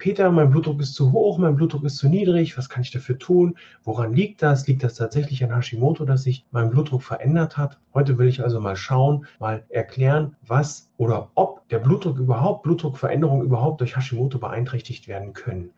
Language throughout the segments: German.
Peter, mein Blutdruck ist zu hoch, mein Blutdruck ist zu niedrig, was kann ich dafür tun? Woran liegt das? Liegt das tatsächlich an Hashimoto, dass sich mein Blutdruck verändert hat? Heute will ich also mal schauen, mal erklären, was oder ob der Blutdruck überhaupt, Blutdruckveränderungen überhaupt durch Hashimoto beeinträchtigt werden können.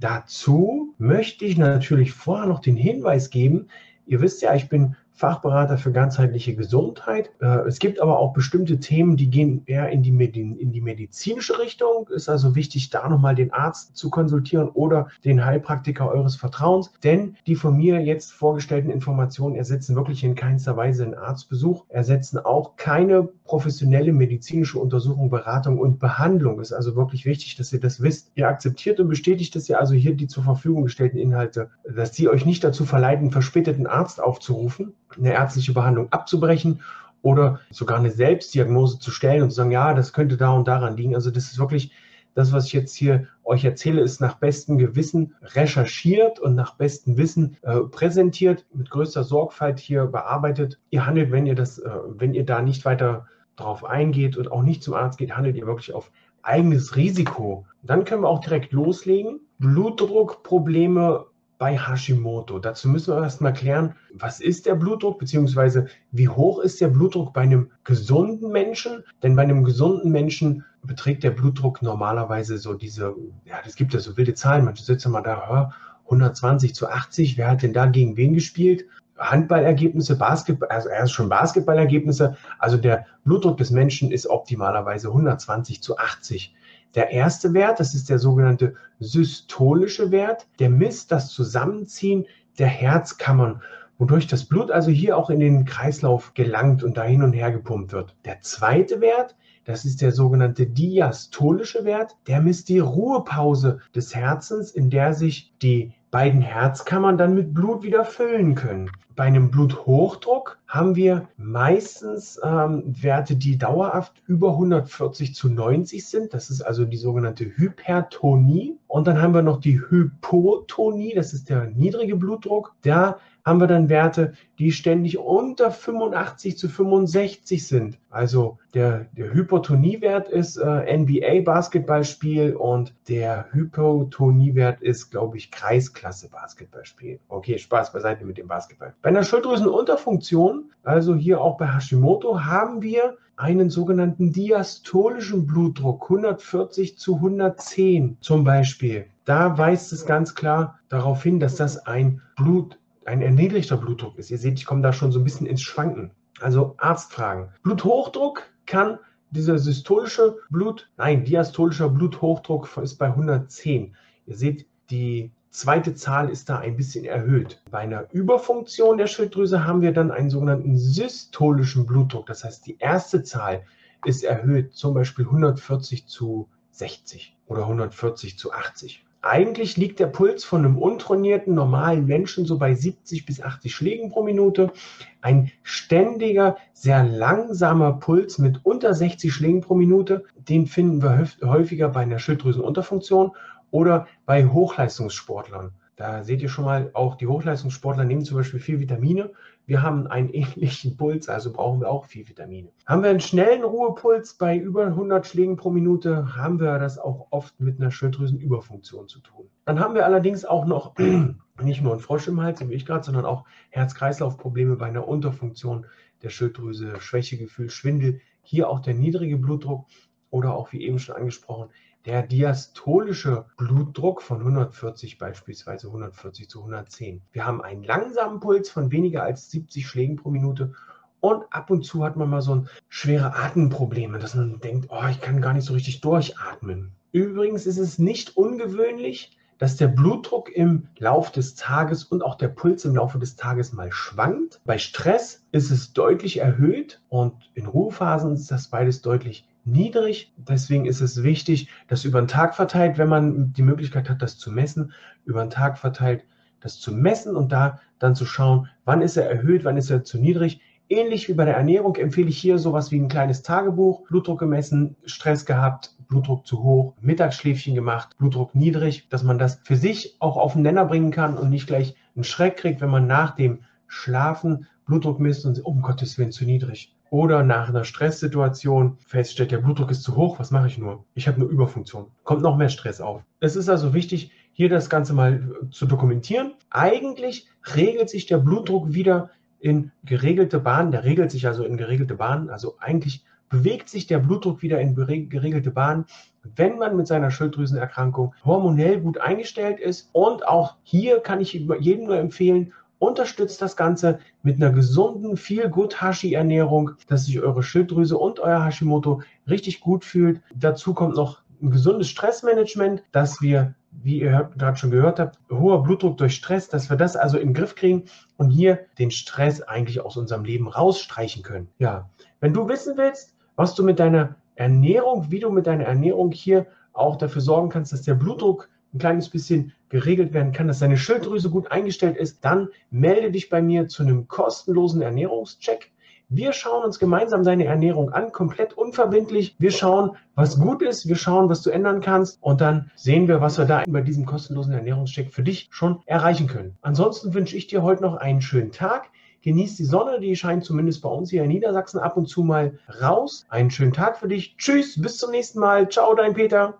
Dazu möchte ich natürlich vorher noch den Hinweis geben, ihr wisst ja, ich bin Fachberater für ganzheitliche Gesundheit. Äh, es gibt aber auch bestimmte Themen, die gehen eher in die, Medin, in die medizinische Richtung. Ist also wichtig, da nochmal den Arzt zu konsultieren oder den Heilpraktiker eures Vertrauens. Denn die von mir jetzt vorgestellten Informationen ersetzen wirklich in keinster Weise einen Arztbesuch, ersetzen auch keine professionelle medizinische Untersuchung, Beratung und Behandlung. Ist also wirklich wichtig, dass ihr das wisst. Ihr akzeptiert und bestätigt, dass ihr also hier die zur Verfügung gestellten Inhalte, dass sie euch nicht dazu verleiten, verspäteten Arzt aufzurufen eine ärztliche Behandlung abzubrechen oder sogar eine Selbstdiagnose zu stellen und zu sagen, ja, das könnte da und daran liegen. Also das ist wirklich das, was ich jetzt hier euch erzähle, ist nach bestem Gewissen recherchiert und nach bestem Wissen äh, präsentiert, mit größter Sorgfalt hier bearbeitet. Ihr handelt, wenn ihr das, äh, wenn ihr da nicht weiter drauf eingeht und auch nicht zum Arzt geht, handelt ihr wirklich auf eigenes Risiko. Dann können wir auch direkt loslegen. Blutdruckprobleme bei Hashimoto. Dazu müssen wir erstmal klären, was ist der Blutdruck, beziehungsweise wie hoch ist der Blutdruck bei einem gesunden Menschen? Denn bei einem gesunden Menschen beträgt der Blutdruck normalerweise so diese, ja, das gibt ja so wilde Zahlen. Manche sitzen mal da, 120 zu 80, wer hat denn da gegen wen gespielt? Handballergebnisse, Basketball, also erst schon Basketballergebnisse. Also der Blutdruck des Menschen ist optimalerweise 120 zu 80. Der erste Wert, das ist der sogenannte systolische Wert, der misst das Zusammenziehen der Herzkammern, wodurch das Blut also hier auch in den Kreislauf gelangt und da hin und her gepumpt wird. Der zweite Wert, das ist der sogenannte diastolische Wert, der misst die Ruhepause des Herzens, in der sich die beiden Herzkammern dann mit Blut wieder füllen können. Bei einem Bluthochdruck haben wir meistens ähm, Werte, die dauerhaft über 140 zu 90 sind. Das ist also die sogenannte Hypertonie. Und dann haben wir noch die Hypotonie, das ist der niedrige Blutdruck. Da haben wir dann Werte, die ständig unter 85 zu 65 sind. Also der, der Hypotoniewert ist äh, NBA-Basketballspiel und der Hypotoniewert ist, glaube ich, Kreisklasse-Basketballspiel. Okay, Spaß beiseite mit dem Basketball. Bei einer Schilddrüsenunterfunktion, also hier auch bei Hashimoto, haben wir einen sogenannten diastolischen Blutdruck, 140 zu 110 zum Beispiel. Da weist es ganz klar darauf hin, dass das ein Blut, ein erniedrigter Blutdruck ist. Ihr seht, ich komme da schon so ein bisschen ins Schwanken. Also Arztfragen. Bluthochdruck kann dieser systolische Blut, nein, diastolischer Bluthochdruck ist bei 110. Ihr seht, die zweite Zahl ist da ein bisschen erhöht. Bei einer Überfunktion der Schilddrüse haben wir dann einen sogenannten systolischen Blutdruck. Das heißt, die erste Zahl ist erhöht, zum Beispiel 140 zu 60 oder 140 zu 80. Eigentlich liegt der Puls von einem untrainierten, normalen Menschen so bei 70 bis 80 Schlägen pro Minute. Ein ständiger, sehr langsamer Puls mit unter 60 Schlägen pro Minute, den finden wir häufiger bei einer Schilddrüsenunterfunktion oder bei Hochleistungssportlern. Da seht ihr schon mal, auch die Hochleistungssportler nehmen zum Beispiel viel Vitamine. Wir haben einen ähnlichen Puls, also brauchen wir auch viel Vitamine. Haben wir einen schnellen Ruhepuls bei über 100 Schlägen pro Minute, haben wir das auch oft mit einer Schilddrüsenüberfunktion zu tun. Dann haben wir allerdings auch noch nicht nur einen Frosch im Hals, wie ich gerade, sondern auch Herz-Kreislauf-Probleme bei einer Unterfunktion der Schilddrüse, Schwächegefühl, Schwindel, hier auch der niedrige Blutdruck oder auch wie eben schon angesprochen, der diastolische Blutdruck von 140 beispielsweise 140 zu 110. Wir haben einen langsamen Puls von weniger als 70 Schlägen pro Minute und ab und zu hat man mal so ein schwere Atemprobleme, dass man denkt, oh, ich kann gar nicht so richtig durchatmen. Übrigens ist es nicht ungewöhnlich, dass der Blutdruck im Laufe des Tages und auch der Puls im Laufe des Tages mal schwankt. Bei Stress ist es deutlich erhöht und in Ruhephasen ist das beides deutlich niedrig. Deswegen ist es wichtig, dass über den Tag verteilt, wenn man die Möglichkeit hat, das zu messen, über den Tag verteilt das zu messen und da dann zu schauen, wann ist er erhöht, wann ist er zu niedrig. Ähnlich wie bei der Ernährung empfehle ich hier sowas wie ein kleines Tagebuch. Blutdruck gemessen, Stress gehabt, Blutdruck zu hoch, Mittagsschläfchen gemacht, Blutdruck niedrig, dass man das für sich auch auf den Nenner bringen kann und nicht gleich einen Schreck kriegt, wenn man nach dem Schlafen Blutdruck misst und um Gottes Willen zu niedrig. Oder nach einer Stresssituation feststellt, der Blutdruck ist zu hoch, was mache ich nur? Ich habe nur Überfunktion. Kommt noch mehr Stress auf. Es ist also wichtig, hier das Ganze mal zu dokumentieren. Eigentlich regelt sich der Blutdruck wieder in geregelte Bahnen. Der regelt sich also in geregelte Bahnen. Also eigentlich bewegt sich der Blutdruck wieder in geregelte Bahnen, wenn man mit seiner Schilddrüsenerkrankung hormonell gut eingestellt ist. Und auch hier kann ich jedem nur empfehlen, unterstützt das Ganze mit einer gesunden, viel gut Hashi-Ernährung, dass sich eure Schilddrüse und euer Hashimoto richtig gut fühlt. Dazu kommt noch ein gesundes Stressmanagement, dass wir, wie ihr gerade schon gehört habt, hoher Blutdruck durch Stress, dass wir das also in den Griff kriegen und hier den Stress eigentlich aus unserem Leben rausstreichen können. Ja, wenn du wissen willst, was du mit deiner Ernährung, wie du mit deiner Ernährung hier auch dafür sorgen kannst, dass der Blutdruck ein kleines bisschen geregelt werden kann, dass deine Schilddrüse gut eingestellt ist, dann melde dich bei mir zu einem kostenlosen Ernährungscheck. Wir schauen uns gemeinsam deine Ernährung an, komplett unverbindlich. Wir schauen, was gut ist, wir schauen, was du ändern kannst und dann sehen wir, was wir da bei diesem kostenlosen Ernährungscheck für dich schon erreichen können. Ansonsten wünsche ich dir heute noch einen schönen Tag. Genieß die Sonne, die scheint zumindest bei uns hier in Niedersachsen ab und zu mal raus. Einen schönen Tag für dich. Tschüss, bis zum nächsten Mal. Ciao, dein Peter.